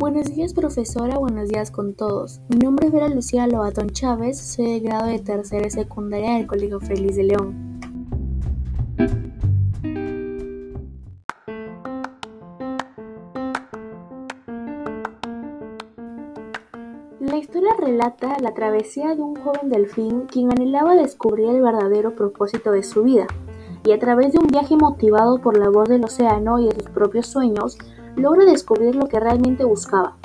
Buenos días profesora, buenos días con todos. Mi nombre es Vera Lucía Lobatón Chávez, soy de grado de tercera y secundaria del Colegio Feliz de León. La historia relata la travesía de un joven delfín quien anhelaba descubrir el verdadero propósito de su vida, y a través de un viaje motivado por la voz del océano y de sus propios sueños, logra descubrir lo que realmente buscaba.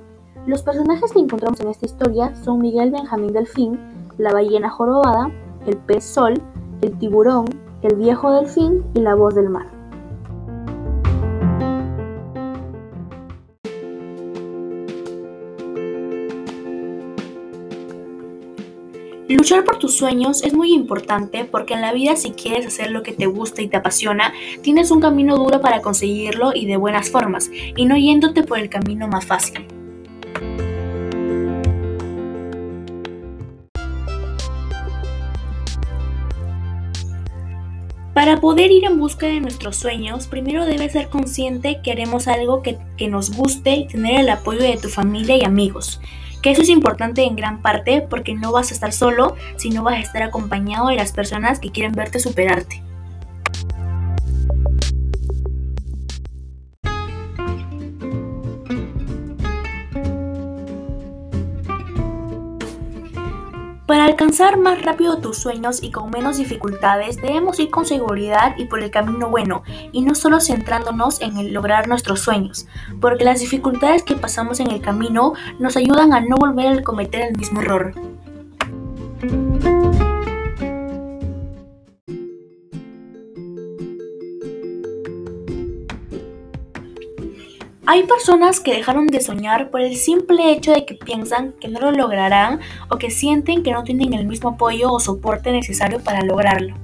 Los personajes que encontramos en esta historia son Miguel Benjamín Delfín, la ballena jorobada, el pez sol, el tiburón, el viejo delfín y la voz del mar. Luchar por tus sueños es muy importante porque en la vida si quieres hacer lo que te gusta y te apasiona, tienes un camino duro para conseguirlo y de buenas formas, y no yéndote por el camino más fácil. Para poder ir en busca de nuestros sueños, primero debes ser consciente que haremos algo que, nos guste y tener el apoyo de tu familia y amigos que eso es importante en gran parte porque no vas a estar solo, sino vas a estar acompañado de las personas que quieren verte superarte. Para alcanzar más rápido tus sueños y con menos dificultades, debemos ir con seguridad y por el camino bueno, y no solo centrándonos en el lograr nuestros sueños, porque las dificultades que pasamos en el camino nos ayudan a no volver a cometer el mismo error. Hay personas que dejaron de soñar por el simple hecho de que piensan que no lo lograrán o que sienten que no tienen el mismo apoyo o soporte necesario para lograrlo.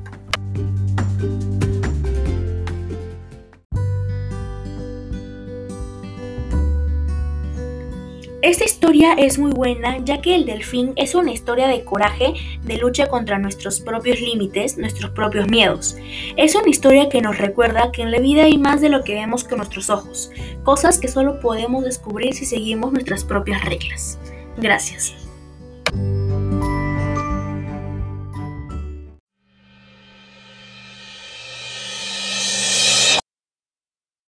Esta historia es muy buena ya que el delfín es una historia de coraje, de lucha contra nuestros propios límites, nuestros propios miedos. Es una historia que nos recuerda que en la vida hay más de lo que vemos con nuestros ojos, cosas que solo podemos descubrir si seguimos nuestras propias reglas. Gracias.